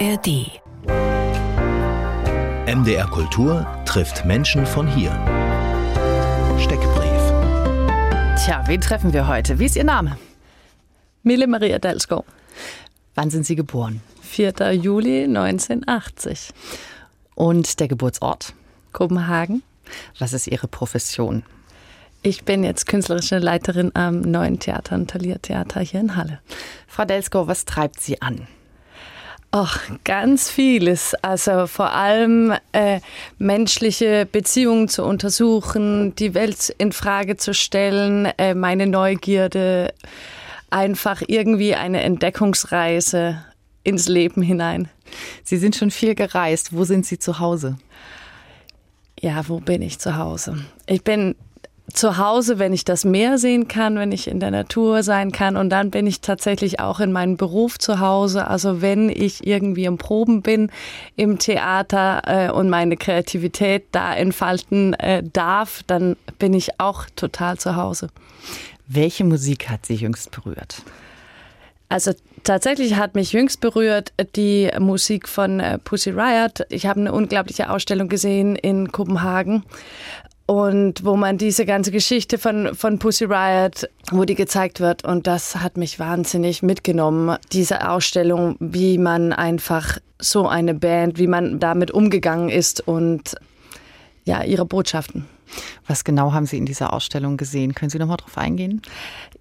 ARD. MDR Kultur trifft Menschen von hier. Steckbrief. Tja, wen treffen wir heute? Wie ist Ihr Name? Mille Maria Dalsgaard. Wann sind Sie geboren? 4. Juli 1980. Und der Geburtsort? Kopenhagen. Was ist Ihre Profession? Ich bin jetzt künstlerische Leiterin am neuen Theater und Thalia Theater hier in Halle. Frau Delsko, was treibt Sie an? Ach, ganz vieles. Also vor allem äh, menschliche Beziehungen zu untersuchen, die Welt in Frage zu stellen, äh, meine Neugierde, einfach irgendwie eine Entdeckungsreise ins Leben hinein. Sie sind schon viel gereist. Wo sind Sie zu Hause? Ja, wo bin ich zu Hause? Ich bin zu Hause, wenn ich das Meer sehen kann, wenn ich in der Natur sein kann. Und dann bin ich tatsächlich auch in meinem Beruf zu Hause. Also wenn ich irgendwie im Proben bin im Theater äh, und meine Kreativität da entfalten äh, darf, dann bin ich auch total zu Hause. Welche Musik hat Sie jüngst berührt? Also tatsächlich hat mich jüngst berührt die Musik von äh, Pussy Riot. Ich habe eine unglaubliche Ausstellung gesehen in Kopenhagen und wo man diese ganze Geschichte von, von Pussy Riot, wo die gezeigt wird. Und das hat mich wahnsinnig mitgenommen, diese Ausstellung, wie man einfach so eine Band, wie man damit umgegangen ist und ja, ihre Botschaften. Was genau haben Sie in dieser Ausstellung gesehen? Können Sie noch mal drauf eingehen?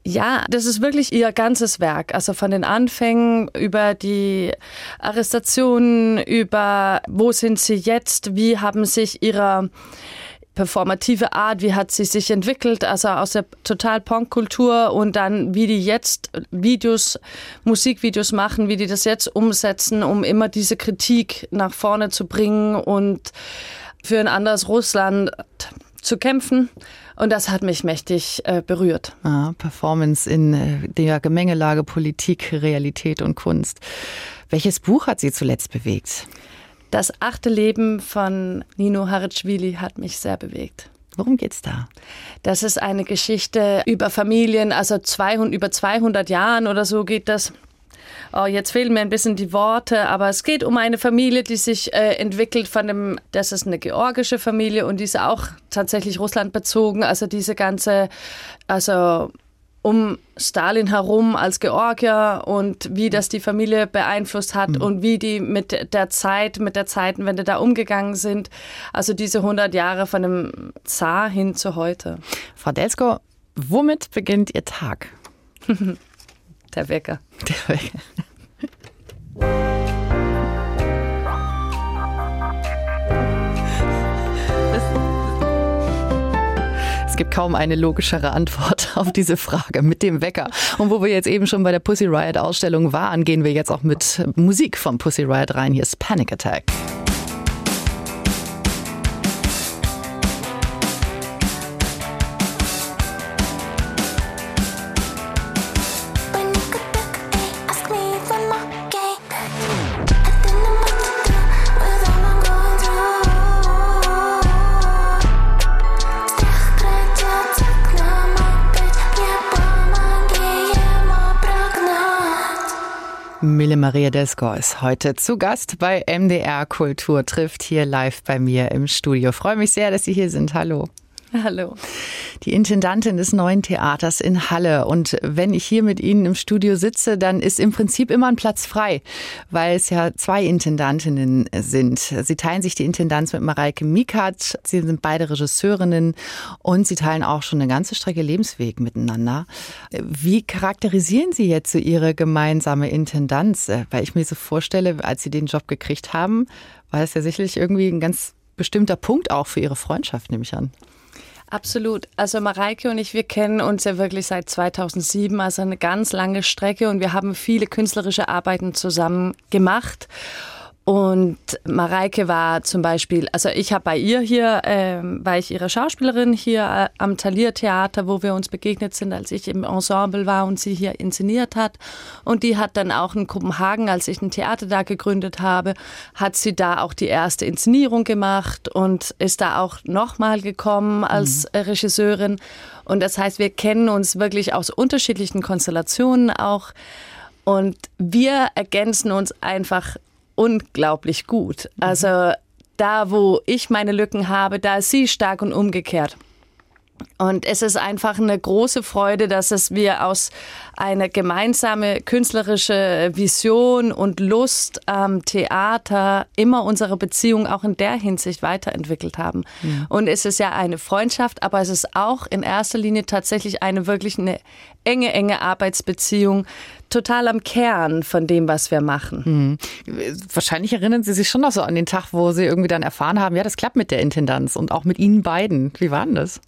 Ja, das ist wirklich ihr ganzes Werk. Also von den Anfängen über die Arrestationen, über wo sind sie jetzt, wie haben sich ihre performative Art, wie hat sie sich entwickelt, also aus der total Punk-Kultur und dann wie die jetzt Videos, Musikvideos machen, wie die das jetzt umsetzen, um immer diese Kritik nach vorne zu bringen und für ein anderes Russland zu kämpfen. Und das hat mich mächtig äh, berührt. Ah, Performance in äh, der Gemengelage Politik, Realität und Kunst. Welches Buch hat Sie zuletzt bewegt? Das achte Leben von Nino Haritschwili hat mich sehr bewegt. Worum geht's da? Das ist eine Geschichte über Familien, also 200, über 200 Jahren oder so geht das. Oh, jetzt fehlen mir ein bisschen die Worte, aber es geht um eine Familie, die sich äh, entwickelt von dem, das ist eine georgische Familie und die ist auch tatsächlich Russland bezogen. Also diese ganze, also um Stalin herum als Georgier und wie das die Familie beeinflusst hat mhm. und wie die mit der Zeit, mit der Zeitenwende da umgegangen sind. Also diese 100 Jahre von dem Zar hin zu heute. Frau Delsko, womit beginnt Ihr Tag? der Wecker. Der Wecker. Kaum eine logischere Antwort auf diese Frage mit dem Wecker. Und wo wir jetzt eben schon bei der Pussy Riot Ausstellung waren, gehen wir jetzt auch mit Musik vom Pussy Riot rein. Hier ist Panic Attack. Mille Maria Desco ist heute zu Gast bei MDR Kultur, trifft hier live bei mir im Studio. Freue mich sehr, dass Sie hier sind. Hallo. Hallo. Die Intendantin des neuen Theaters in Halle. Und wenn ich hier mit Ihnen im Studio sitze, dann ist im Prinzip immer ein Platz frei, weil es ja zwei Intendantinnen sind. Sie teilen sich die Intendanz mit Mareike Mikat. Sie sind beide Regisseurinnen und sie teilen auch schon eine ganze Strecke Lebensweg miteinander. Wie charakterisieren Sie jetzt so Ihre gemeinsame Intendanz? Weil ich mir so vorstelle, als Sie den Job gekriegt haben, war das ja sicherlich irgendwie ein ganz bestimmter Punkt auch für Ihre Freundschaft, nehme ich an. Absolut. Also Mareike und ich, wir kennen uns ja wirklich seit 2007, also eine ganz lange Strecke und wir haben viele künstlerische Arbeiten zusammen gemacht. Und Mareike war zum Beispiel, also ich habe bei ihr hier, äh, war ich ihre Schauspielerin hier äh, am Thalia Theater, wo wir uns begegnet sind, als ich im Ensemble war und sie hier inszeniert hat. Und die hat dann auch in Kopenhagen, als ich ein Theater da gegründet habe, hat sie da auch die erste Inszenierung gemacht und ist da auch nochmal gekommen als mhm. Regisseurin. Und das heißt, wir kennen uns wirklich aus unterschiedlichen Konstellationen auch. Und wir ergänzen uns einfach unglaublich gut. Mhm. Also da, wo ich meine Lücken habe, da ist sie stark und umgekehrt. Und es ist einfach eine große Freude, dass es wir aus einer gemeinsame künstlerische Vision und Lust am Theater immer unsere Beziehung auch in der Hinsicht weiterentwickelt haben. Ja. Und es ist ja eine Freundschaft, aber es ist auch in erster Linie tatsächlich eine wirklich eine enge, enge Arbeitsbeziehung, total am Kern von dem, was wir machen. Mhm. Wahrscheinlich erinnern Sie sich schon noch so an den Tag, wo Sie irgendwie dann erfahren haben, ja, das klappt mit der Intendanz und auch mit Ihnen beiden. Wie war denn das?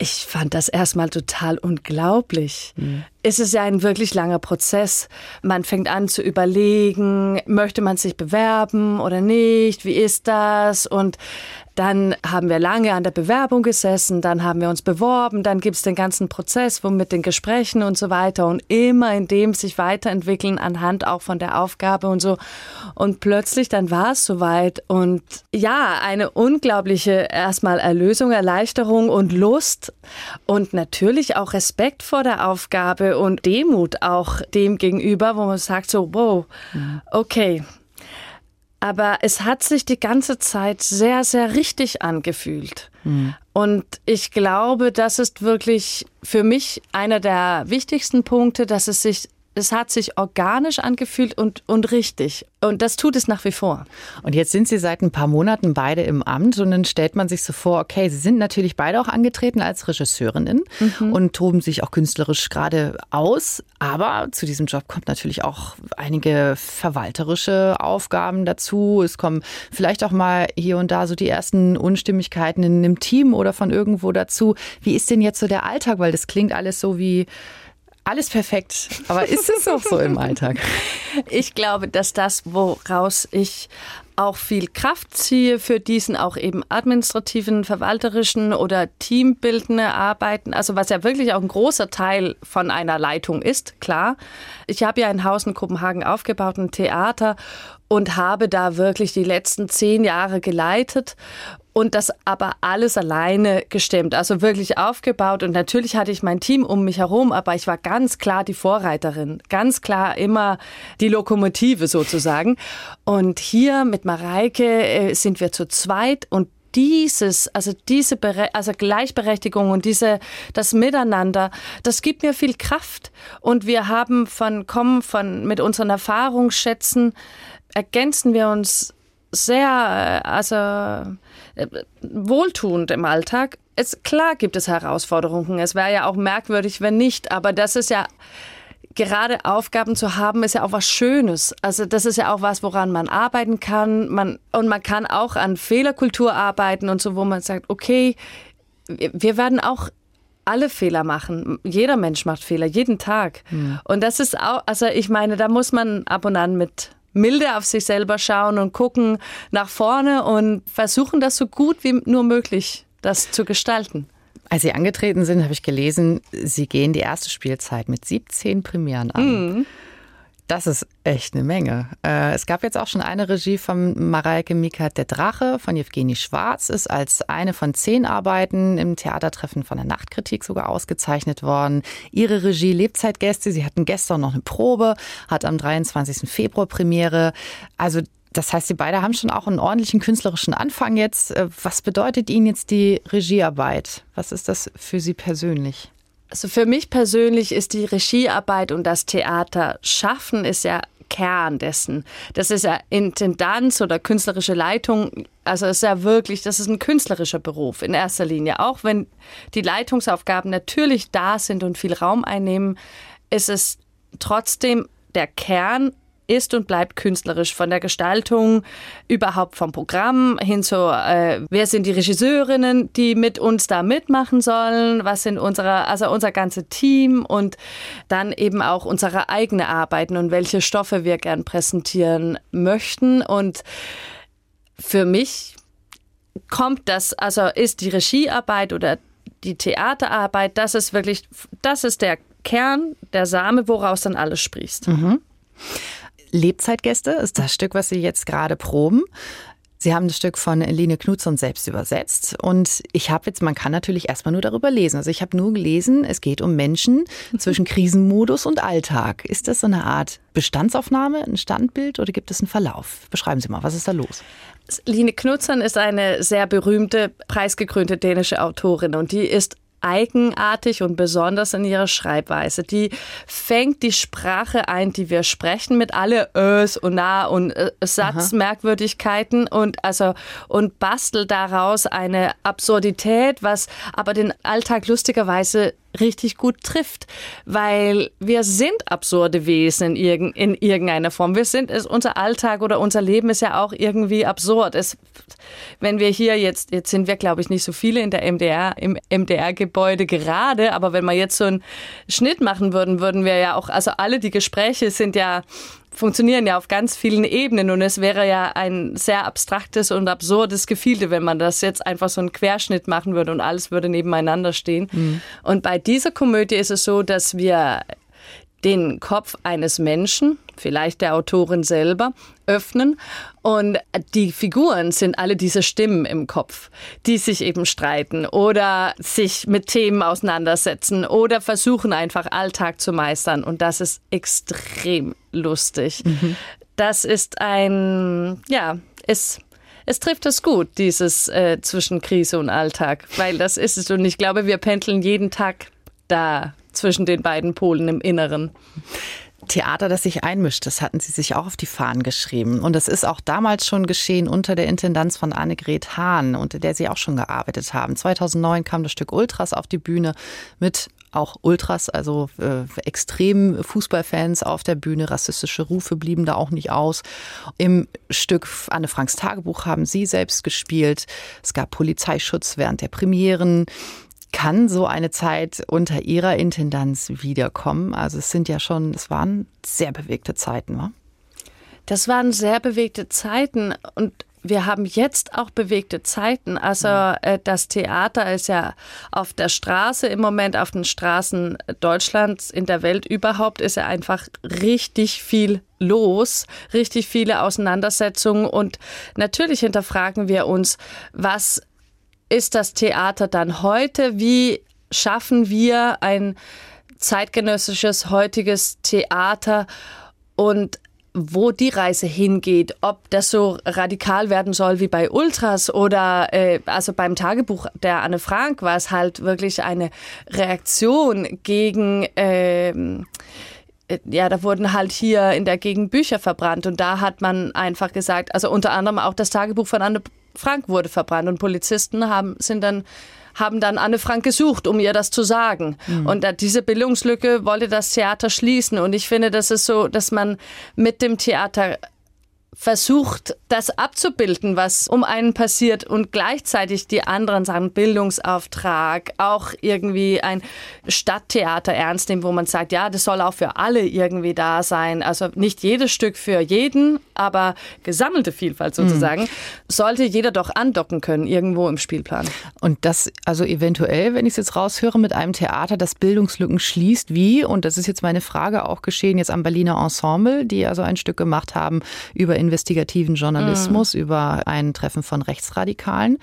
Ich fand das erstmal total unglaublich. Mhm. Es ist ja ein wirklich langer Prozess. Man fängt an zu überlegen, möchte man sich bewerben oder nicht? Wie ist das? Und dann haben wir lange an der Bewerbung gesessen, dann haben wir uns beworben, dann gibt es den ganzen Prozess wo mit den Gesprächen und so weiter und immer in dem sich weiterentwickeln anhand auch von der Aufgabe und so. Und plötzlich dann war es soweit und ja, eine unglaubliche erstmal Erlösung, Erleichterung und Lust und natürlich auch Respekt vor der Aufgabe und Demut auch dem gegenüber, wo man sagt so, wow, okay, aber es hat sich die ganze Zeit sehr, sehr richtig angefühlt. Mhm. Und ich glaube, das ist wirklich für mich einer der wichtigsten Punkte, dass es sich es hat sich organisch angefühlt und, und richtig. Und das tut es nach wie vor. Und jetzt sind Sie seit ein paar Monaten beide im Amt und dann stellt man sich so vor, okay, Sie sind natürlich beide auch angetreten als Regisseurinnen mhm. und toben sich auch künstlerisch gerade aus. Aber zu diesem Job kommt natürlich auch einige verwalterische Aufgaben dazu. Es kommen vielleicht auch mal hier und da so die ersten Unstimmigkeiten in einem Team oder von irgendwo dazu. Wie ist denn jetzt so der Alltag? Weil das klingt alles so wie alles perfekt. Aber ist es auch so im Alltag? Ich glaube, dass das, woraus ich auch viel Kraft ziehe für diesen auch eben administrativen, verwalterischen oder teambildende Arbeiten. Also was ja wirklich auch ein großer Teil von einer Leitung ist, klar. Ich habe ja ein Haus in Kopenhagen aufgebaut, ein Theater und habe da wirklich die letzten zehn Jahre geleitet und das aber alles alleine gestemmt, also wirklich aufgebaut. Und natürlich hatte ich mein Team um mich herum, aber ich war ganz klar die Vorreiterin, ganz klar immer die Lokomotive sozusagen. Und hier mit Mareike äh, sind wir zu zweit und dieses, also diese Bere also Gleichberechtigung und diese, das Miteinander, das gibt mir viel Kraft. Und wir haben von, kommen von, mit unseren Erfahrungsschätzen, ergänzen wir uns sehr, äh, also wohltuend im Alltag. Es, klar gibt es Herausforderungen. Es wäre ja auch merkwürdig, wenn nicht. Aber das ist ja gerade Aufgaben zu haben, ist ja auch was Schönes. Also das ist ja auch was, woran man arbeiten kann. Man, und man kann auch an Fehlerkultur arbeiten und so, wo man sagt, okay, wir werden auch alle Fehler machen. Jeder Mensch macht Fehler, jeden Tag. Ja. Und das ist auch, also ich meine, da muss man ab und an mit milde auf sich selber schauen und gucken nach vorne und versuchen das so gut wie nur möglich, das zu gestalten. Als Sie angetreten sind, habe ich gelesen, Sie gehen die erste Spielzeit mit 17 Premieren an. Mhm. Das ist echt eine Menge. Äh, es gab jetzt auch schon eine Regie von Mareike Mika Der Drache von Jewgeni Schwarz, ist als eine von zehn Arbeiten im Theatertreffen von der Nachtkritik sogar ausgezeichnet worden. Ihre Regie Lebzeitgäste, sie hatten gestern noch eine Probe, hat am 23. Februar Premiere. Also das heißt, Sie beide haben schon auch einen ordentlichen künstlerischen Anfang jetzt. Äh, was bedeutet Ihnen jetzt die Regiearbeit? Was ist das für Sie persönlich? Also für mich persönlich ist die Regiearbeit und das Theater schaffen ist ja Kern dessen. Das ist ja Intendanz oder künstlerische Leitung. Also es ist ja wirklich, das ist ein künstlerischer Beruf in erster Linie. Auch wenn die Leitungsaufgaben natürlich da sind und viel Raum einnehmen, ist es trotzdem der Kern ist und bleibt künstlerisch von der Gestaltung, überhaupt vom Programm hin zu, äh, wer sind die Regisseurinnen, die mit uns da mitmachen sollen, was sind unsere, also unser ganzes Team und dann eben auch unsere eigene Arbeiten und welche Stoffe wir gern präsentieren möchten und für mich kommt das, also ist die Regiearbeit oder die Theaterarbeit, das ist wirklich, das ist der Kern, der Same, woraus dann alles sprießt. Mhm. Lebzeitgäste ist das Stück, was Sie jetzt gerade proben. Sie haben das Stück von Lene Knutzon selbst übersetzt und ich habe jetzt, man kann natürlich erstmal nur darüber lesen. Also ich habe nur gelesen, es geht um Menschen zwischen Krisenmodus und Alltag. Ist das so eine Art Bestandsaufnahme, ein Standbild oder gibt es einen Verlauf? Beschreiben Sie mal, was ist da los? Line Knutzon ist eine sehr berühmte, preisgekrönte dänische Autorin und die ist eigenartig und besonders in ihrer Schreibweise. Die fängt die Sprache ein, die wir sprechen, mit alle Ös und Na und äh, Satzmerkwürdigkeiten und also und bastelt daraus eine Absurdität, was aber den Alltag lustigerweise richtig gut trifft, weil wir sind absurde Wesen in, irg in irgendeiner Form. Wir sind es, unser Alltag oder unser Leben ist ja auch irgendwie absurd. Es, wenn wir hier jetzt, jetzt sind wir glaube ich nicht so viele in der MDR, im MDR-Gebäude gerade, aber wenn wir jetzt so einen Schnitt machen würden, würden wir ja auch, also alle die Gespräche sind ja funktionieren ja auf ganz vielen Ebenen und es wäre ja ein sehr abstraktes und absurdes Gefilde, wenn man das jetzt einfach so einen Querschnitt machen würde und alles würde nebeneinander stehen. Mhm. Und bei dieser Komödie ist es so, dass wir den Kopf eines Menschen, vielleicht der Autorin selber, öffnen. Und die Figuren sind alle diese Stimmen im Kopf, die sich eben streiten oder sich mit Themen auseinandersetzen oder versuchen einfach Alltag zu meistern. Und das ist extrem lustig. Mhm. Das ist ein, ja, es es trifft es gut, dieses äh, zwischen Krise und Alltag, weil das ist es. Und ich glaube, wir pendeln jeden Tag da zwischen den beiden Polen im Inneren. Theater, das sich einmischt, das hatten Sie sich auch auf die Fahnen geschrieben. Und das ist auch damals schon geschehen unter der Intendanz von Annegret Hahn, unter der Sie auch schon gearbeitet haben. 2009 kam das Stück Ultras auf die Bühne mit auch Ultras, also äh, extremen Fußballfans auf der Bühne. Rassistische Rufe blieben da auch nicht aus. Im Stück Anne Franks Tagebuch haben Sie selbst gespielt. Es gab Polizeischutz während der Premieren. Kann so eine Zeit unter Ihrer Intendanz wiederkommen? Also es sind ja schon, es waren sehr bewegte Zeiten, wa? Das waren sehr bewegte Zeiten und wir haben jetzt auch bewegte Zeiten. Also äh, das Theater ist ja auf der Straße im Moment, auf den Straßen Deutschlands, in der Welt überhaupt, ist ja einfach richtig viel los, richtig viele Auseinandersetzungen. Und natürlich hinterfragen wir uns, was ist das Theater dann heute? Wie schaffen wir ein zeitgenössisches, heutiges Theater und wo die Reise hingeht, ob das so radikal werden soll wie bei Ultras oder äh, also beim Tagebuch der Anne Frank war es halt wirklich eine Reaktion gegen ähm, äh, ja, da wurden halt hier in der Gegend Bücher verbrannt und da hat man einfach gesagt, also unter anderem auch das Tagebuch von Anne Frank wurde verbrannt und Polizisten haben, sind dann haben dann Anne Frank gesucht, um ihr das zu sagen. Mhm. Und diese Bildungslücke wollte das Theater schließen. Und ich finde, das ist so, dass man mit dem Theater versucht, das abzubilden, was um einen passiert und gleichzeitig die anderen sagen, Bildungsauftrag, auch irgendwie ein Stadttheater ernst nehmen, wo man sagt, ja, das soll auch für alle irgendwie da sein. Also nicht jedes Stück für jeden, aber gesammelte Vielfalt sozusagen, mhm. sollte jeder doch andocken können irgendwo im Spielplan. Und das also eventuell, wenn ich es jetzt raushöre, mit einem Theater, das Bildungslücken schließt, wie, und das ist jetzt meine Frage auch geschehen jetzt am Berliner Ensemble, die also ein Stück gemacht haben über investigativen Journalismus, mhm. über ein Treffen von Rechtsradikalen.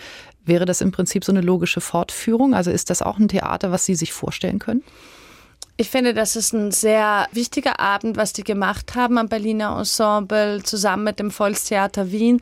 Wäre das im Prinzip so eine logische Fortführung? Also ist das auch ein Theater, was Sie sich vorstellen können? Ich finde, das ist ein sehr wichtiger Abend, was die gemacht haben am Berliner Ensemble zusammen mit dem Volkstheater Wien.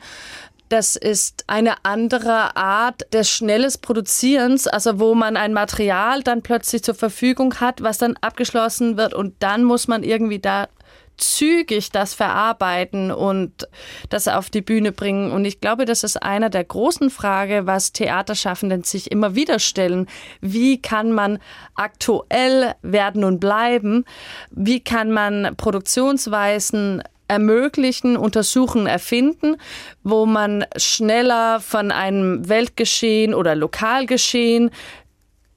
Das ist eine andere Art des schnelles Produzierens, also wo man ein Material dann plötzlich zur Verfügung hat, was dann abgeschlossen wird und dann muss man irgendwie da zügig das verarbeiten und das auf die Bühne bringen. Und ich glaube, das ist einer der großen Fragen, was Theaterschaffenden sich immer wieder stellen. Wie kann man aktuell werden und bleiben? Wie kann man Produktionsweisen ermöglichen, untersuchen, erfinden, wo man schneller von einem Weltgeschehen oder Lokalgeschehen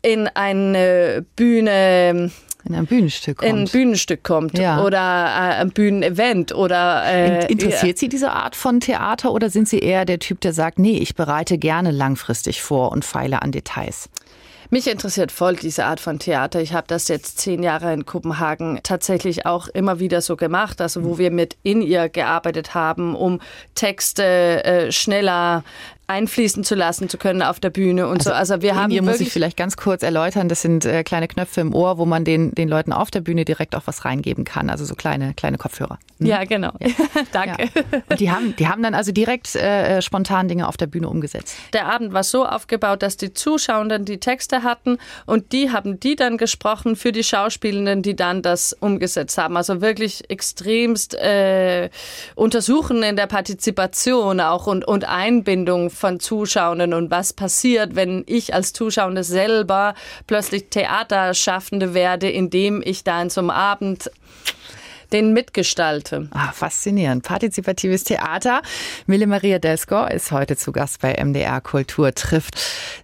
in eine Bühne in ein Bühnenstück kommt. In ein Bühnenstück kommt ja. oder äh, ein Bühnenevent oder. Äh, Interessiert Sie diese Art von Theater oder sind Sie eher der Typ, der sagt, nee, ich bereite gerne langfristig vor und feile an Details? Mich interessiert voll diese Art von Theater. Ich habe das jetzt zehn Jahre in Kopenhagen tatsächlich auch immer wieder so gemacht, also wo wir mit in ihr gearbeitet haben, um Texte äh, schneller einfließen zu lassen zu können auf der Bühne und also so. Also wir haben hier muss ich vielleicht ganz kurz erläutern. Das sind äh, kleine Knöpfe im Ohr, wo man den den Leuten auf der Bühne direkt auch was reingeben kann. Also so kleine kleine Kopfhörer. Hm? Ja, genau. Ja. Danke. Ja. Und die haben die haben dann also direkt äh, spontan Dinge auf der Bühne umgesetzt. Der Abend war so aufgebaut, dass die Zuschauenden die Texte hatten und die haben die dann gesprochen für die Schauspielenden, die dann das umgesetzt haben. Also wirklich extremst äh, untersuchen in der Partizipation auch und und Einbindung von Zuschauenden und was passiert, wenn ich als Zuschauende selber plötzlich Theaterschaffende werde, indem ich da in so einem Abend den mitgestalte. Ah, faszinierend. Partizipatives Theater. Mille Maria Delskor ist heute zu Gast bei MDR Kultur trifft.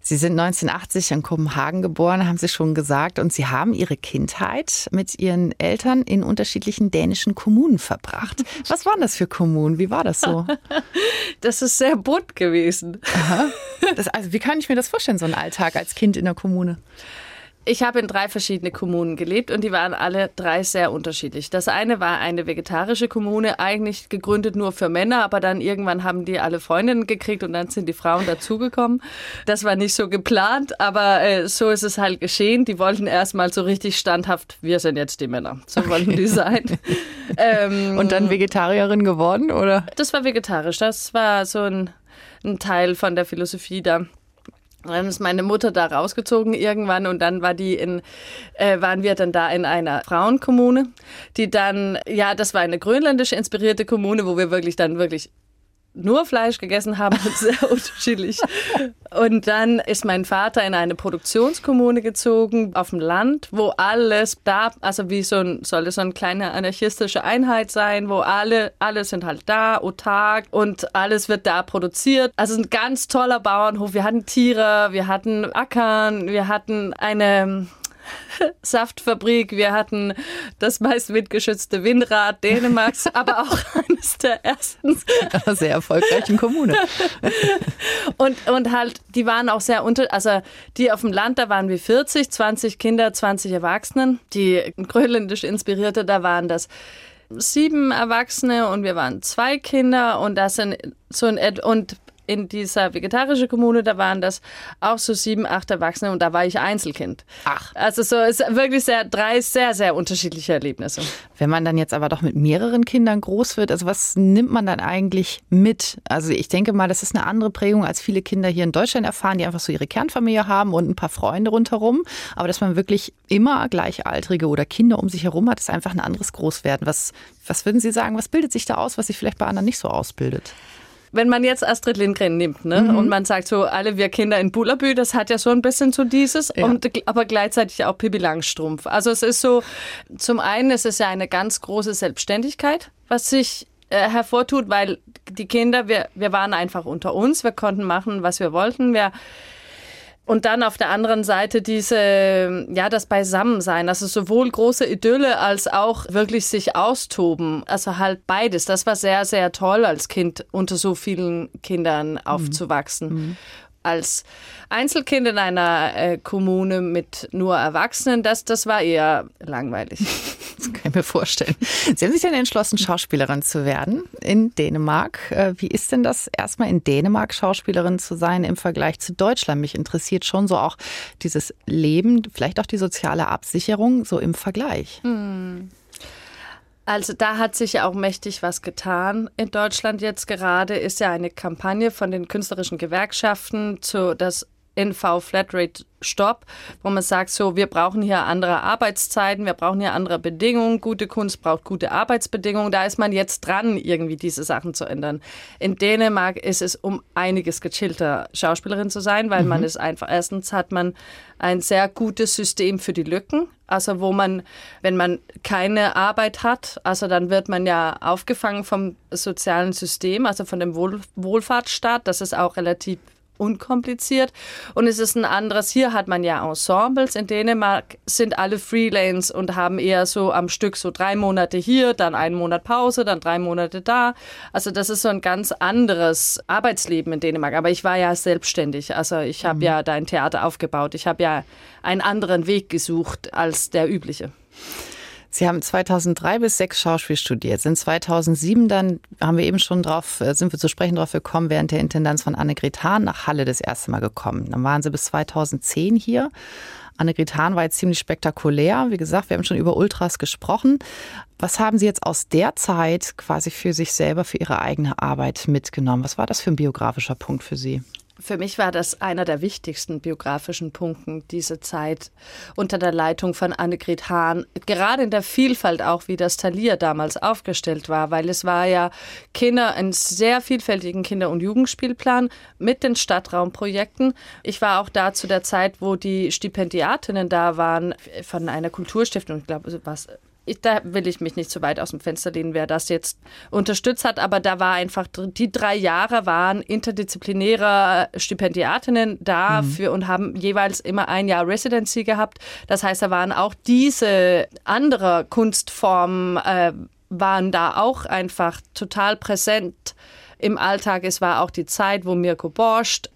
Sie sind 1980 in Kopenhagen geboren, haben Sie schon gesagt, und Sie haben Ihre Kindheit mit Ihren Eltern in unterschiedlichen dänischen Kommunen verbracht. Was waren das für Kommunen? Wie war das so? Das ist sehr bunt gewesen. Das, also wie kann ich mir das vorstellen, so ein Alltag als Kind in der Kommune? Ich habe in drei verschiedene Kommunen gelebt und die waren alle drei sehr unterschiedlich. Das eine war eine vegetarische Kommune, eigentlich gegründet nur für Männer, aber dann irgendwann haben die alle Freundinnen gekriegt und dann sind die Frauen dazugekommen. Das war nicht so geplant, aber äh, so ist es halt geschehen. Die wollten erstmal so richtig standhaft, wir sind jetzt die Männer. So okay. wollten die sein. ähm, und dann Vegetarierin geworden, oder? Das war vegetarisch. Das war so ein, ein Teil von der Philosophie da. Dann ist meine Mutter da rausgezogen irgendwann und dann war die in, äh, waren wir dann da in einer Frauenkommune, die dann, ja, das war eine grönländisch inspirierte Kommune, wo wir wirklich dann wirklich nur Fleisch gegessen haben und sehr unterschiedlich. Und dann ist mein Vater in eine Produktionskommune gezogen auf dem Land, wo alles da, also wie so ein, sollte so eine kleine anarchistische Einheit sein, wo alle, alle sind halt da, autark und alles wird da produziert. Also ein ganz toller Bauernhof. Wir hatten Tiere, wir hatten Ackern, wir hatten eine Saftfabrik, wir hatten das meist windgeschützte Windrad Dänemarks, aber auch eines der ersten. Sehr erfolgreichen Kommune. und, und halt, die waren auch sehr unter, also die auf dem Land, da waren wir 40, 20 Kinder, 20 Erwachsenen. Die grönländisch inspirierte, da waren das sieben Erwachsene und wir waren zwei Kinder und das sind so ein, und in dieser vegetarischen Kommune, da waren das auch so sieben, acht Erwachsene und da war ich Einzelkind. Ach. Also so ist wirklich sehr, drei sehr, sehr unterschiedliche Erlebnisse. Wenn man dann jetzt aber doch mit mehreren Kindern groß wird, also was nimmt man dann eigentlich mit? Also ich denke mal, das ist eine andere Prägung, als viele Kinder hier in Deutschland erfahren, die einfach so ihre Kernfamilie haben und ein paar Freunde rundherum. Aber dass man wirklich immer Gleichaltrige oder Kinder um sich herum hat, ist einfach ein anderes Großwerden. Was, was würden Sie sagen, was bildet sich da aus, was sich vielleicht bei anderen nicht so ausbildet? Wenn man jetzt Astrid Lindgren nimmt, ne, mhm. und man sagt so, alle wir Kinder in Bullerbü, das hat ja so ein bisschen so dieses, ja. und, aber gleichzeitig auch Pippi Langstrumpf. Also es ist so, zum einen ist es ja eine ganz große Selbstständigkeit, was sich äh, hervortut, weil die Kinder, wir, wir waren einfach unter uns, wir konnten machen, was wir wollten, wir und dann auf der anderen Seite diese, ja, das Beisammensein, also sowohl große Idylle als auch wirklich sich austoben. Also halt beides. Das war sehr, sehr toll als Kind unter so vielen Kindern aufzuwachsen. Mhm als Einzelkind in einer äh, Kommune mit nur Erwachsenen, das, das war eher langweilig. Das kann ich mir vorstellen. Sie haben sich dann entschlossen, Schauspielerin zu werden in Dänemark. Äh, wie ist denn das, erstmal in Dänemark Schauspielerin zu sein im Vergleich zu Deutschland? Mich interessiert schon so auch dieses Leben, vielleicht auch die soziale Absicherung so im Vergleich. Hm. Also da hat sich ja auch mächtig was getan. In Deutschland jetzt gerade ist ja eine Kampagne von den künstlerischen Gewerkschaften zu das NV Flatrate Stopp, wo man sagt, so, wir brauchen hier andere Arbeitszeiten, wir brauchen hier andere Bedingungen. Gute Kunst braucht gute Arbeitsbedingungen. Da ist man jetzt dran, irgendwie diese Sachen zu ändern. In Dänemark ist es um einiges gechillter, Schauspielerin zu sein, weil mhm. man ist einfach, erstens hat man ein sehr gutes System für die Lücken. Also wo man, wenn man keine Arbeit hat, also dann wird man ja aufgefangen vom sozialen System, also von dem Wohl Wohlfahrtsstaat. Das ist auch relativ unkompliziert. Und es ist ein anderes, hier hat man ja Ensembles. In Dänemark sind alle Freelance und haben eher so am Stück so drei Monate hier, dann einen Monat Pause, dann drei Monate da. Also das ist so ein ganz anderes Arbeitsleben in Dänemark. Aber ich war ja selbstständig. Also ich habe mhm. ja da ein Theater aufgebaut. Ich habe ja einen anderen Weg gesucht als der übliche. Sie haben 2003 bis 6 Schauspiel studiert, sind 2007 dann, haben wir eben schon drauf, äh, sind wir zu sprechen drauf gekommen, während der Intendanz von Annegret Hahn nach Halle das erste Mal gekommen. Dann waren Sie bis 2010 hier. Annegret Hahn war jetzt ziemlich spektakulär. Wie gesagt, wir haben schon über Ultras gesprochen. Was haben Sie jetzt aus der Zeit quasi für sich selber, für Ihre eigene Arbeit mitgenommen? Was war das für ein biografischer Punkt für Sie? Für mich war das einer der wichtigsten biografischen Punkte, diese Zeit unter der Leitung von Annegret Hahn. Gerade in der Vielfalt auch, wie das Talier damals aufgestellt war, weil es war ja Kinder, einen sehr vielfältigen Kinder- und Jugendspielplan mit den Stadtraumprojekten. Ich war auch da zu der Zeit, wo die Stipendiatinnen da waren von einer Kulturstiftung, ich glaube, was ich, da will ich mich nicht zu weit aus dem Fenster lehnen, wer das jetzt unterstützt hat, aber da war einfach, die drei Jahre waren interdisziplinäre Stipendiatinnen da mhm. und haben jeweils immer ein Jahr Residency gehabt. Das heißt, da waren auch diese andere Kunstformen, äh, waren da auch einfach total präsent im Alltag. Es war auch die Zeit, wo Mirko Borscht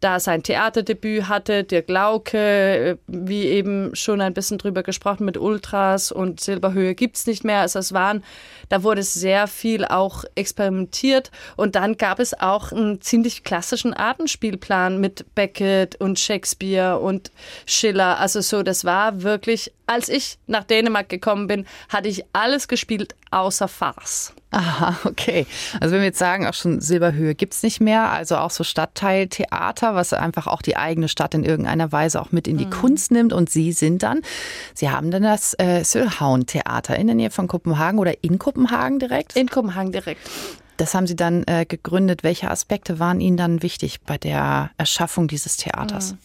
da sein Theaterdebüt hatte, Dirk Lauke, äh, wie eben schon ein bisschen drüber gesprochen mit Ultras und Silberhöhe gibt es nicht mehr. Also es waren, da wurde sehr viel auch experimentiert und dann gab es auch einen ziemlich klassischen Artenspielplan mit Beckett und Shakespeare und Schiller. Also so, das war wirklich, als ich nach Dänemark gekommen bin, hatte ich alles gespielt außer Farce. Aha, okay. Also wenn wir jetzt sagen, auch schon Silberhöhe gibt es nicht mehr, also auch so Stadtteiltheater, was einfach auch die eigene Stadt in irgendeiner Weise auch mit in die mhm. Kunst nimmt. Und Sie sind dann, Sie haben dann das äh, Sölhaun-Theater in der Nähe von Kopenhagen oder in Kopenhagen direkt? In Kopenhagen direkt. Das haben Sie dann äh, gegründet. Welche Aspekte waren Ihnen dann wichtig bei der Erschaffung dieses Theaters? Mhm.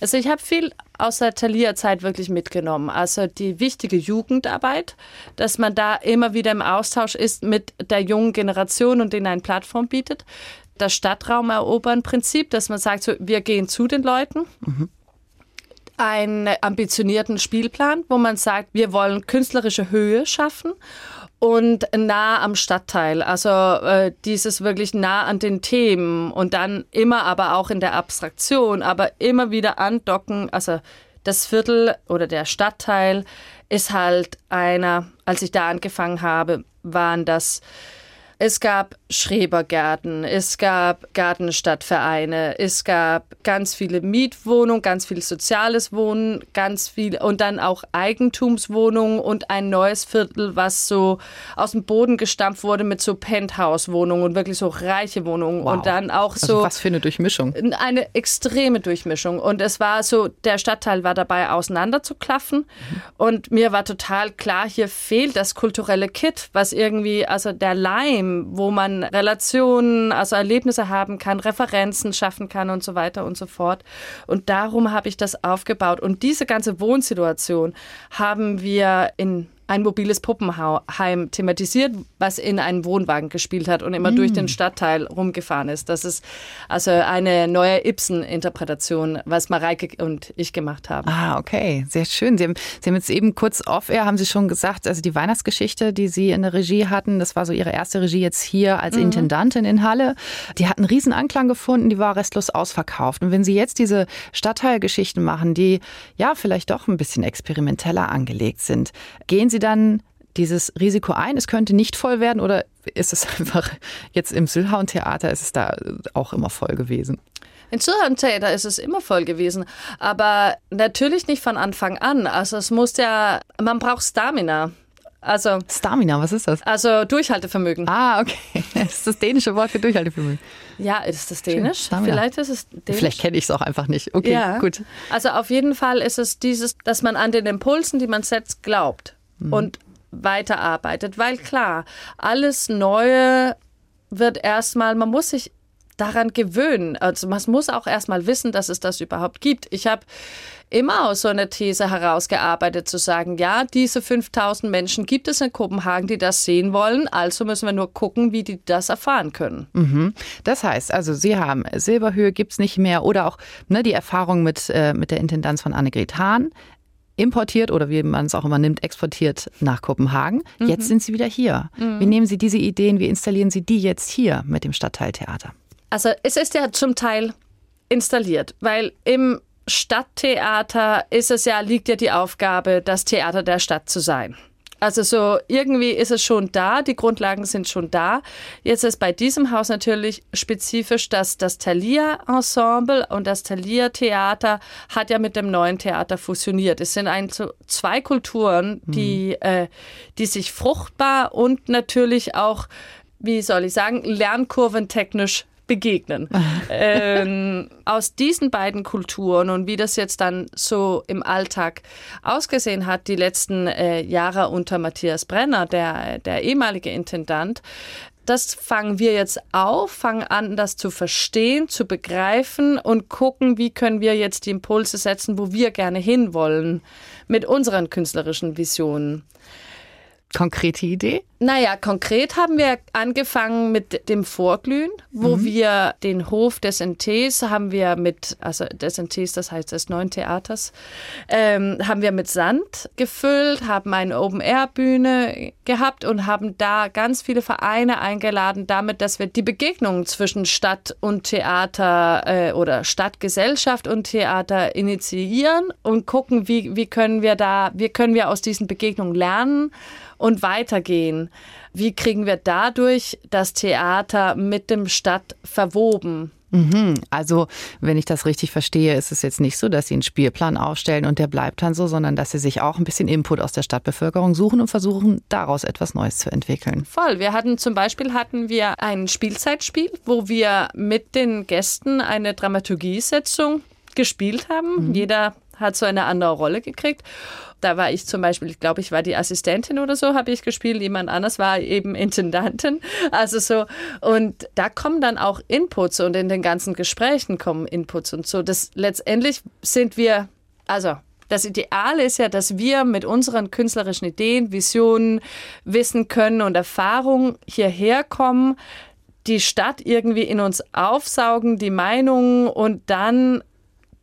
Also ich habe viel aus der Thalia-Zeit wirklich mitgenommen. Also die wichtige Jugendarbeit, dass man da immer wieder im Austausch ist mit der jungen Generation und denen eine Plattform bietet. Das Stadtraum erobern Prinzip, dass man sagt, so, wir gehen zu den Leuten. Mhm einen ambitionierten Spielplan, wo man sagt, wir wollen künstlerische Höhe schaffen und nah am Stadtteil. Also äh, dieses wirklich nah an den Themen und dann immer aber auch in der Abstraktion, aber immer wieder andocken. Also das Viertel oder der Stadtteil ist halt einer, als ich da angefangen habe, waren das es gab Schrebergärten, es gab Gartenstadtvereine, es gab ganz viele Mietwohnungen, ganz viel soziales Wohnen, ganz viel und dann auch Eigentumswohnungen und ein neues Viertel, was so aus dem Boden gestampft wurde mit so Penthouse-Wohnungen und wirklich so reiche Wohnungen wow. und dann auch also so. was für eine Durchmischung? Eine extreme Durchmischung und es war so, der Stadtteil war dabei auseinanderzuklaffen mhm. und mir war total klar, hier fehlt das kulturelle Kit, was irgendwie, also der Leim System, wo man Relationen, also Erlebnisse haben kann, Referenzen schaffen kann und so weiter und so fort. Und darum habe ich das aufgebaut. Und diese ganze Wohnsituation haben wir in ein mobiles Puppenheim thematisiert, was in einem Wohnwagen gespielt hat und immer mm. durch den Stadtteil rumgefahren ist. Das ist also eine neue Ibsen-Interpretation, was Mareike und ich gemacht haben. Ah, okay, sehr schön. Sie haben, Sie haben jetzt eben kurz off-air, haben Sie schon gesagt, also die Weihnachtsgeschichte, die Sie in der Regie hatten, das war so Ihre erste Regie jetzt hier als mhm. Intendantin in Halle. Die hat einen riesen Anklang gefunden, die war restlos ausverkauft. Und wenn Sie jetzt diese Stadtteilgeschichten machen, die ja vielleicht doch ein bisschen experimenteller angelegt sind, gehen Sie Sie dann dieses Risiko ein, es könnte nicht voll werden oder ist es einfach jetzt im Sülhaun-Theater, ist es da auch immer voll gewesen? In Sülhaun-Theater ist es immer voll gewesen, aber natürlich nicht von Anfang an. Also es muss ja, man braucht Stamina. Also Stamina, was ist das? Also Durchhaltevermögen. Ah, okay. Das ist das dänische Wort für Durchhaltevermögen. Ja, ist das dänisch? Vielleicht ist es dänisch. Vielleicht kenne ich es auch einfach nicht. Okay, ja. gut. Also auf jeden Fall ist es dieses, dass man an den Impulsen, die man setzt, glaubt mhm. und weiterarbeitet. Weil klar, alles Neue wird erstmal, man muss sich daran gewöhnen. Also man muss auch erstmal wissen, dass es das überhaupt gibt. Ich habe immer aus so einer These herausgearbeitet, zu sagen, ja, diese 5000 Menschen gibt es in Kopenhagen, die das sehen wollen, also müssen wir nur gucken, wie die das erfahren können. Mhm. Das heißt, also Sie haben Silberhöhe gibt es nicht mehr oder auch ne, die Erfahrung mit, äh, mit der Intendanz von Annegret Hahn importiert oder wie man es auch immer nimmt, exportiert nach Kopenhagen. Mhm. Jetzt sind Sie wieder hier. Mhm. Wie nehmen Sie diese Ideen, wie installieren Sie die jetzt hier mit dem Stadtteiltheater? Also es ist ja zum Teil installiert, weil im Stadttheater ist es ja, liegt ja die Aufgabe, das Theater der Stadt zu sein. Also so irgendwie ist es schon da, die Grundlagen sind schon da. Jetzt ist bei diesem Haus natürlich spezifisch, dass das Thalia-Ensemble und das Thalia-Theater hat ja mit dem neuen Theater fusioniert. Es sind ein, so zwei Kulturen, die, mhm. äh, die sich fruchtbar und natürlich auch, wie soll ich sagen, lernkurventechnisch begegnen. ähm, aus diesen beiden Kulturen und wie das jetzt dann so im Alltag ausgesehen hat, die letzten äh, Jahre unter Matthias Brenner, der, der ehemalige Intendant, das fangen wir jetzt auf, fangen an, das zu verstehen, zu begreifen und gucken, wie können wir jetzt die Impulse setzen, wo wir gerne hinwollen mit unseren künstlerischen Visionen. Konkrete Idee? Naja, konkret haben wir angefangen mit dem Vorglühen, wo mhm. wir den Hof des NTs haben wir mit, also des NTs, das heißt des neuen Theaters, ähm, haben wir mit Sand gefüllt, haben eine Open-Air-Bühne gehabt und haben da ganz viele Vereine eingeladen, damit, dass wir die Begegnungen zwischen Stadt und Theater äh, oder Stadtgesellschaft und Theater initiieren und gucken, wie, wie können wir da, wie können wir aus diesen Begegnungen lernen und weitergehen. Wie kriegen wir dadurch das Theater mit dem Stadt verwoben? Mhm. Also, wenn ich das richtig verstehe, ist es jetzt nicht so, dass Sie einen Spielplan aufstellen und der bleibt dann so, sondern dass Sie sich auch ein bisschen Input aus der Stadtbevölkerung suchen und versuchen, daraus etwas Neues zu entwickeln. Voll. Wir hatten zum Beispiel hatten wir ein Spielzeitspiel, wo wir mit den Gästen eine Dramaturgiesetzung gespielt haben. Mhm. Jeder hat so eine andere Rolle gekriegt. Da war ich zum Beispiel, ich glaube, ich war die Assistentin oder so, habe ich gespielt. Jemand anders war eben Intendantin. Also so. Und da kommen dann auch Inputs und in den ganzen Gesprächen kommen Inputs und so. Das letztendlich sind wir, also das Ideal ist ja, dass wir mit unseren künstlerischen Ideen, Visionen, Wissen, Können und Erfahrungen hierher kommen, die Stadt irgendwie in uns aufsaugen, die Meinungen und dann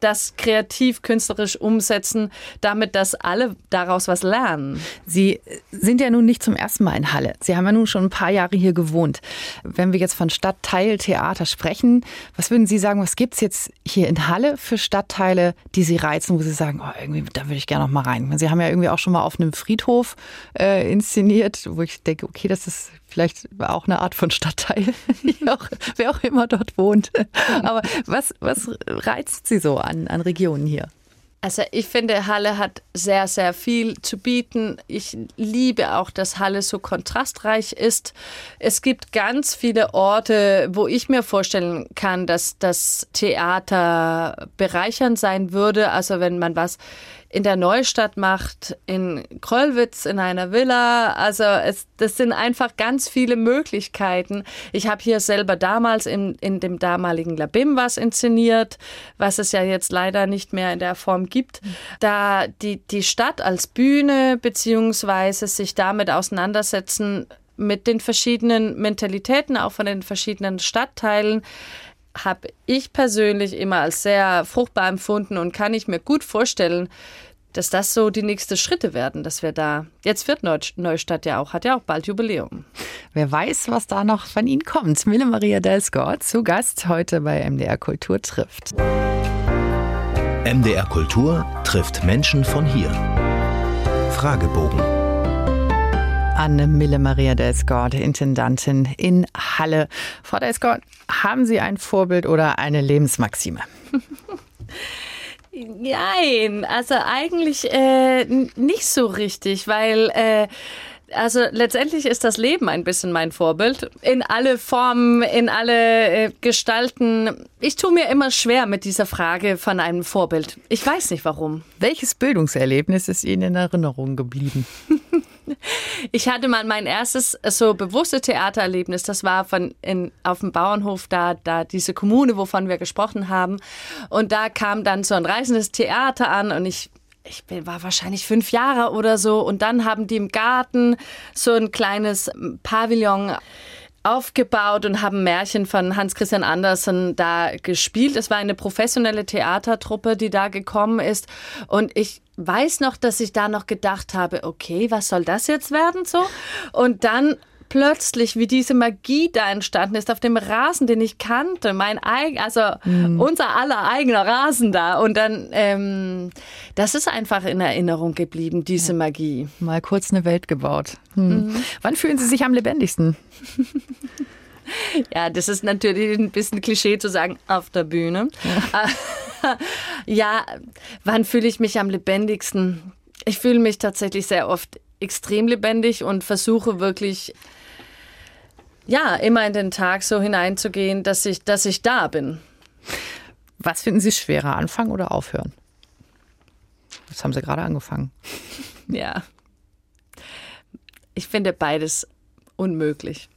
das kreativ künstlerisch umsetzen, damit dass alle daraus was lernen. Sie sind ja nun nicht zum ersten Mal in Halle. Sie haben ja nun schon ein paar Jahre hier gewohnt. Wenn wir jetzt von Stadtteiltheater sprechen, was würden Sie sagen, was gibt es jetzt hier in Halle für Stadtteile, die Sie reizen, wo Sie sagen, oh, irgendwie, da würde ich gerne noch mal rein. Sie haben ja irgendwie auch schon mal auf einem Friedhof äh, inszeniert, wo ich denke, okay, das ist vielleicht auch eine Art von Stadtteil, auch, wer auch immer dort wohnt. Aber was, was reizt Sie so an, an Regionen hier? Also ich finde, Halle hat sehr, sehr viel zu bieten. Ich liebe auch, dass Halle so kontrastreich ist. Es gibt ganz viele Orte, wo ich mir vorstellen kann, dass das Theater bereichernd sein würde. Also wenn man was in der Neustadt macht, in Krollwitz, in einer Villa. Also es, das sind einfach ganz viele Möglichkeiten. Ich habe hier selber damals in, in dem damaligen Labim was inszeniert, was es ja jetzt leider nicht mehr in der Form gibt. Da die, die Stadt als Bühne beziehungsweise sich damit auseinandersetzen mit den verschiedenen Mentalitäten, auch von den verschiedenen Stadtteilen, habe ich persönlich immer als sehr fruchtbar empfunden und kann ich mir gut vorstellen, dass das so die nächsten Schritte werden, dass wir da, jetzt wird Neustadt ja auch, hat ja auch bald Jubiläum. Wer weiß, was da noch von Ihnen kommt. Mille Maria Delsgott zu Gast heute bei MDR Kultur trifft. MDR Kultur trifft Menschen von hier. Fragebogen. Anne Mille Maria Delsgott, Intendantin in Halle. Frau Delsgott, haben Sie ein Vorbild oder eine Lebensmaxime? Nein, also eigentlich äh, nicht so richtig, weil äh, also letztendlich ist das Leben ein bisschen mein Vorbild. In alle Formen, in alle äh, Gestalten. Ich tue mir immer schwer mit dieser Frage von einem Vorbild. Ich weiß nicht warum. Welches Bildungserlebnis ist Ihnen in Erinnerung geblieben? Ich hatte mal mein erstes so bewusstes Theatererlebnis. Das war von in, auf dem Bauernhof da, da diese Kommune, wovon wir gesprochen haben. Und da kam dann so ein reisendes Theater an und ich ich war wahrscheinlich fünf Jahre oder so. Und dann haben die im Garten so ein kleines Pavillon aufgebaut und haben Märchen von Hans Christian Andersen da gespielt. Es war eine professionelle Theatertruppe, die da gekommen ist. Und ich weiß noch, dass ich da noch gedacht habe, okay, was soll das jetzt werden so? Und dann plötzlich, wie diese Magie da entstanden ist auf dem Rasen, den ich kannte, mein eigen, also mhm. unser aller eigener Rasen da. Und dann, ähm, das ist einfach in Erinnerung geblieben, diese ja. Magie. Mal kurz eine Welt gebaut. Hm. Mhm. Wann fühlen Sie sich am lebendigsten? ja, das ist natürlich ein bisschen Klischee zu sagen, auf der Bühne. Ja, ja wann fühle ich mich am lebendigsten? Ich fühle mich tatsächlich sehr oft extrem lebendig und versuche wirklich ja, immer in den Tag so hineinzugehen, dass ich, dass ich da bin. Was finden Sie schwerer, anfangen oder aufhören? Das haben Sie gerade angefangen. Ja. Ich finde beides unmöglich.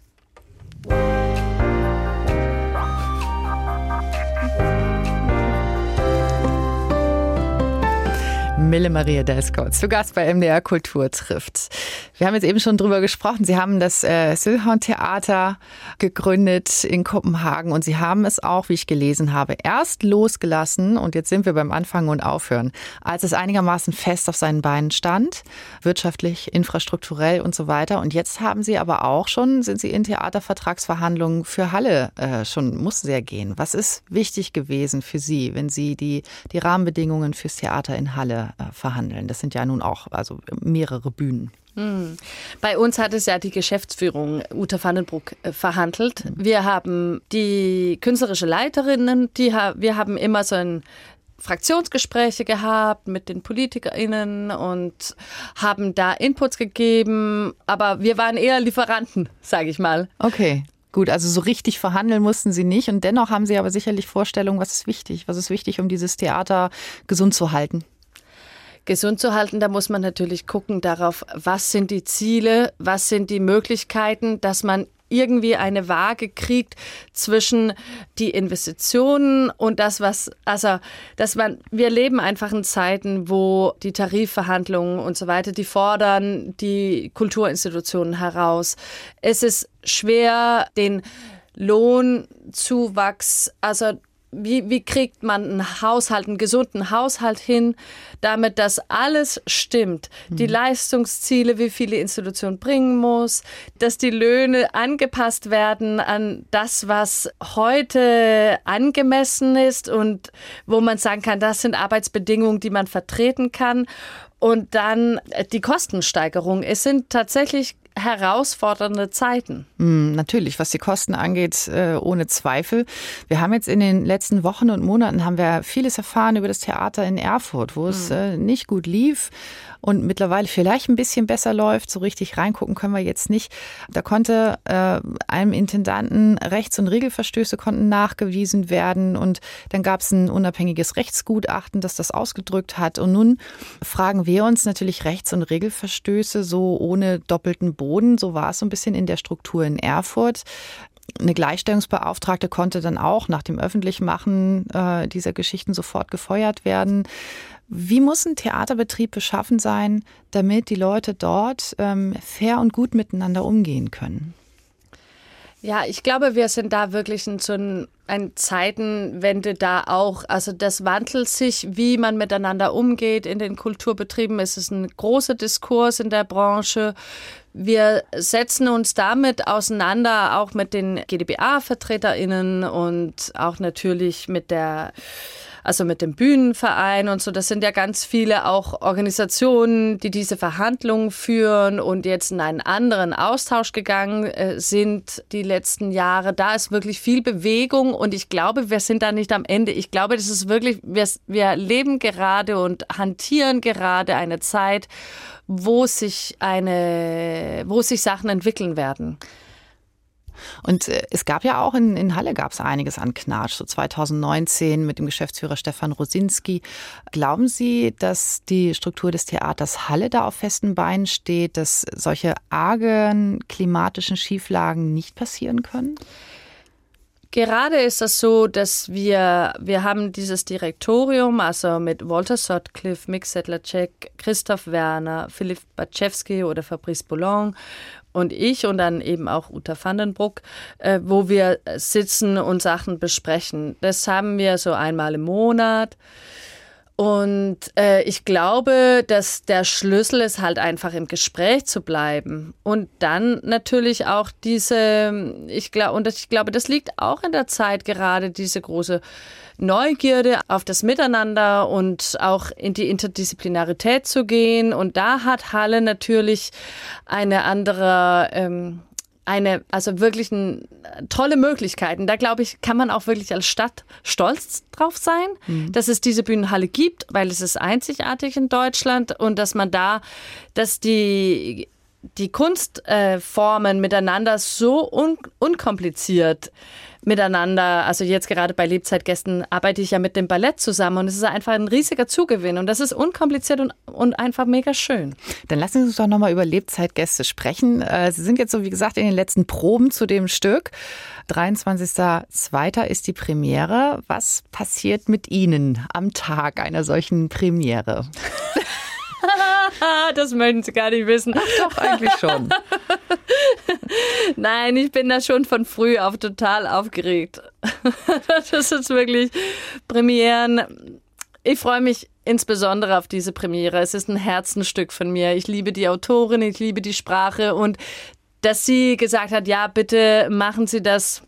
Mille Maria Deskot, zu Gast bei MDR Kultur trifft. Wir haben jetzt eben schon drüber gesprochen. Sie haben das äh, Sylhorn Theater gegründet in Kopenhagen und Sie haben es auch, wie ich gelesen habe, erst losgelassen und jetzt sind wir beim Anfangen und Aufhören, als es einigermaßen fest auf seinen Beinen stand, wirtschaftlich, infrastrukturell und so weiter. Und jetzt haben Sie aber auch schon, sind Sie in Theatervertragsverhandlungen für Halle äh, schon, mussten Sie ja gehen. Was ist wichtig gewesen für Sie, wenn Sie die, die Rahmenbedingungen fürs Theater in Halle äh, verhandeln. Das sind ja nun auch also mehrere Bühnen. Hm. Bei uns hat es ja die Geschäftsführung Uta Vandenbruck äh, verhandelt. Wir haben die künstlerische Leiterinnen, die wir haben immer so ein Fraktionsgespräche gehabt mit den PolitikerInnen und haben da Inputs gegeben, aber wir waren eher Lieferanten, sage ich mal. Okay. Gut, also so richtig verhandeln mussten sie nicht und dennoch haben sie aber sicherlich Vorstellungen, was ist wichtig, was ist wichtig, um dieses Theater gesund zu halten gesund zu halten, da muss man natürlich gucken darauf, was sind die Ziele, was sind die Möglichkeiten, dass man irgendwie eine Waage kriegt zwischen die Investitionen und das, was, also, dass man, wir leben einfach in Zeiten, wo die Tarifverhandlungen und so weiter, die fordern die Kulturinstitutionen heraus. Es ist schwer, den Lohnzuwachs, also wie, wie kriegt man einen Haushalt, einen gesunden Haushalt hin, damit das alles stimmt? Mhm. Die Leistungsziele, wie viele Institutionen bringen muss, dass die Löhne angepasst werden an das, was heute angemessen ist und wo man sagen kann, das sind Arbeitsbedingungen, die man vertreten kann. Und dann die Kostensteigerung. Es sind tatsächlich herausfordernde Zeiten. Mm, natürlich, was die Kosten angeht, äh, ohne Zweifel. Wir haben jetzt in den letzten Wochen und Monaten haben wir vieles erfahren über das Theater in Erfurt, wo es mhm. nicht gut lief und mittlerweile vielleicht ein bisschen besser läuft. So richtig reingucken können wir jetzt nicht. Da konnte äh, einem Intendanten Rechts- und Regelverstöße konnten nachgewiesen werden und dann gab es ein unabhängiges Rechtsgutachten, das das ausgedrückt hat. Und nun fragen wir uns natürlich Rechts- und Regelverstöße so ohne doppelten Boden. So war es so ein bisschen in der Struktur in Erfurt. Eine Gleichstellungsbeauftragte konnte dann auch nach dem Öffentlichmachen äh, dieser Geschichten sofort gefeuert werden. Wie muss ein Theaterbetrieb beschaffen sein, damit die Leute dort ähm, fair und gut miteinander umgehen können? Ja, ich glaube, wir sind da wirklich in so ein, ein Zeitenwende da auch. Also das wandelt sich, wie man miteinander umgeht in den Kulturbetrieben. Es ist ein großer Diskurs in der Branche. Wir setzen uns damit auseinander, auch mit den GdBA-VertreterInnen und auch natürlich mit der also mit dem Bühnenverein und so. Das sind ja ganz viele auch Organisationen, die diese Verhandlungen führen und jetzt in einen anderen Austausch gegangen äh, sind die letzten Jahre. Da ist wirklich viel Bewegung und ich glaube, wir sind da nicht am Ende. Ich glaube, das ist wirklich, wir, wir leben gerade und hantieren gerade eine Zeit, wo sich eine, wo sich Sachen entwickeln werden. Und äh, es gab ja auch in, in Halle gab es einiges an Knatsch, so 2019 mit dem Geschäftsführer Stefan Rosinski. Glauben Sie, dass die Struktur des Theaters Halle da auf festen Beinen steht, dass solche argen klimatischen Schieflagen nicht passieren können? Gerade ist es so, dass wir, wir haben dieses Direktorium, also mit Walter Sutcliffe, Mick Sedlacek, Christoph Werner, Philipp Batschewski oder Fabrice Boulogne und ich und dann eben auch Uta Vandenbruck, äh, wo wir sitzen und Sachen besprechen. Das haben wir so einmal im Monat. Und äh, ich glaube, dass der Schlüssel ist halt einfach im Gespräch zu bleiben. Und dann natürlich auch diese, ich glaube, und ich glaube, das liegt auch in der Zeit gerade, diese große Neugierde auf das Miteinander und auch in die Interdisziplinarität zu gehen. Und da hat Halle natürlich eine andere ähm, eine, also wirklich ein, tolle Möglichkeiten. Da glaube ich, kann man auch wirklich als Stadt stolz drauf sein, mhm. dass es diese Bühnenhalle gibt, weil es ist einzigartig in Deutschland und dass man da, dass die die Kunstformen äh, miteinander so un unkompliziert miteinander, also jetzt gerade bei Lebzeitgästen arbeite ich ja mit dem Ballett zusammen und es ist einfach ein riesiger Zugewinn und das ist unkompliziert und, und einfach mega schön. Dann lassen Sie uns doch nochmal über Lebzeitgäste sprechen. Äh, Sie sind jetzt so, wie gesagt, in den letzten Proben zu dem Stück. 23.02. ist die Premiere. Was passiert mit Ihnen am Tag einer solchen Premiere? das möchten Sie gar nicht wissen. Ach, doch, eigentlich schon. Nein, ich bin da schon von früh auf total aufgeregt. das ist wirklich Premieren. Ich freue mich insbesondere auf diese Premiere. Es ist ein Herzenstück von mir. Ich liebe die Autorin, ich liebe die Sprache und dass sie gesagt hat, ja, bitte machen Sie das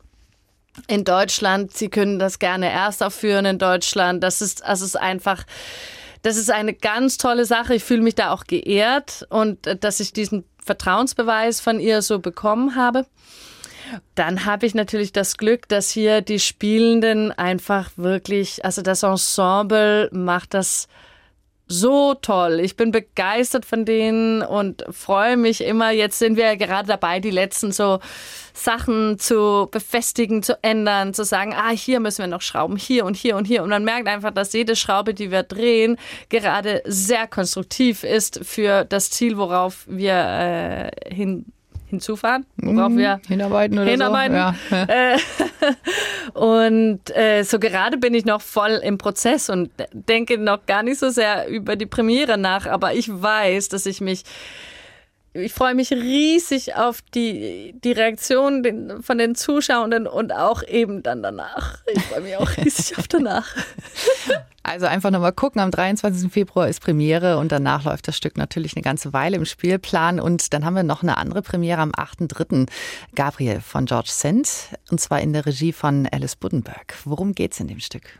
in Deutschland. Sie können das gerne erst aufführen in Deutschland. Das ist, es ist einfach, das ist eine ganz tolle Sache. Ich fühle mich da auch geehrt und äh, dass ich diesen Vertrauensbeweis von ihr so bekommen habe. Dann habe ich natürlich das Glück, dass hier die Spielenden einfach wirklich, also das Ensemble macht das so toll. Ich bin begeistert von denen und freue mich immer. Jetzt sind wir ja gerade dabei, die letzten so Sachen zu befestigen, zu ändern, zu sagen, ah, hier müssen wir noch schrauben, hier und hier und hier. Und man merkt einfach, dass jede Schraube, die wir drehen, gerade sehr konstruktiv ist für das Ziel, worauf wir äh, hin hinzufahren, worauf mhm, wir hinarbeiten oder hinarbeiten. so. Ja. Äh, und äh, so gerade bin ich noch voll im Prozess und denke noch gar nicht so sehr über die Premiere nach, aber ich weiß, dass ich mich ich freue mich riesig auf die, die Reaktion von den Zuschauenden und auch eben dann danach. Ich freue mich auch riesig auf danach. Also einfach nochmal gucken, am 23. Februar ist Premiere und danach läuft das Stück natürlich eine ganze Weile im Spielplan. Und dann haben wir noch eine andere Premiere am 8.3. Gabriel von George Sand und zwar in der Regie von Alice Buddenberg. Worum geht es in dem Stück?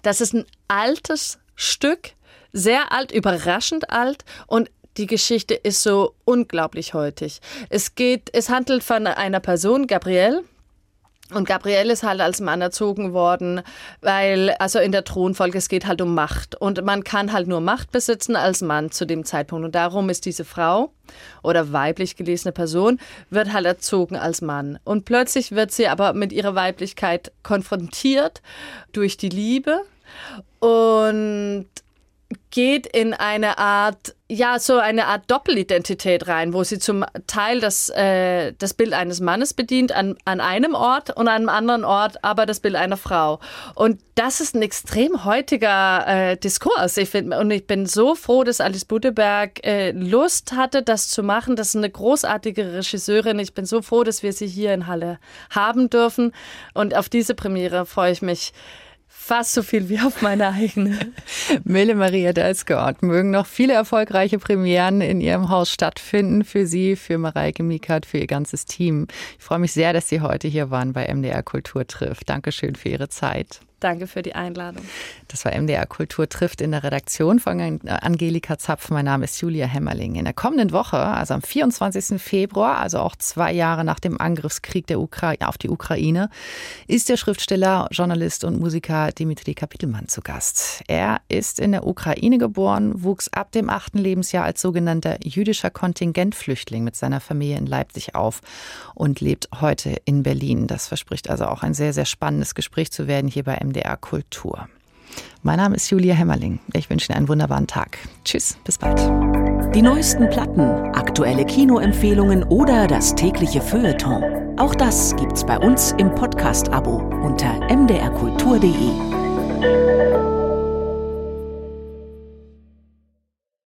Das ist ein altes Stück, sehr alt, überraschend alt und die Geschichte ist so unglaublich heutig. Es geht, es handelt von einer Person, Gabrielle, und Gabrielle ist halt als Mann erzogen worden, weil, also in der Thronfolge, es geht halt um Macht. Und man kann halt nur Macht besitzen als Mann zu dem Zeitpunkt. Und darum ist diese Frau oder weiblich gelesene Person, wird halt erzogen als Mann. Und plötzlich wird sie aber mit ihrer Weiblichkeit konfrontiert durch die Liebe. Und geht in eine Art, ja, so eine Art Doppelidentität rein, wo sie zum Teil das, äh, das Bild eines Mannes bedient an, an einem Ort und an einem anderen Ort aber das Bild einer Frau. Und das ist ein extrem heutiger äh, Diskurs. Ich find, und ich bin so froh, dass Alice Budeberg äh, Lust hatte, das zu machen. Das ist eine großartige Regisseurin. Ich bin so froh, dass wir sie hier in Halle haben dürfen. Und auf diese Premiere freue ich mich fast so viel wie auf meine eigene. Mille Maria Dalsgaard mögen noch viele erfolgreiche Premieren in Ihrem Haus stattfinden. Für Sie, für Mareike Mikat, für Ihr ganzes Team. Ich freue mich sehr, dass Sie heute hier waren bei MDR Kultur trifft. Dankeschön für Ihre Zeit. Danke für die Einladung. Das war MDR Kultur trifft in der Redaktion von Angelika Zapf. Mein Name ist Julia Hämmerling. In der kommenden Woche, also am 24. Februar, also auch zwei Jahre nach dem Angriffskrieg der Ukra auf die Ukraine, ist der Schriftsteller, Journalist und Musiker Dimitri Kapitelmann zu Gast. Er ist in der Ukraine geboren, wuchs ab dem achten Lebensjahr als sogenannter jüdischer Kontingentflüchtling mit seiner Familie in Leipzig auf und lebt heute in Berlin. Das verspricht also auch ein sehr, sehr spannendes Gespräch zu werden hier bei MDR Kultur. Mein Name ist Julia Hämmerling. Ich wünsche Ihnen einen wunderbaren Tag. Tschüss, bis bald. Die neuesten Platten, aktuelle Kinoempfehlungen oder das tägliche Feuilleton. Auch das gibt's bei uns im Podcast-Abo unter mdrkultur.de.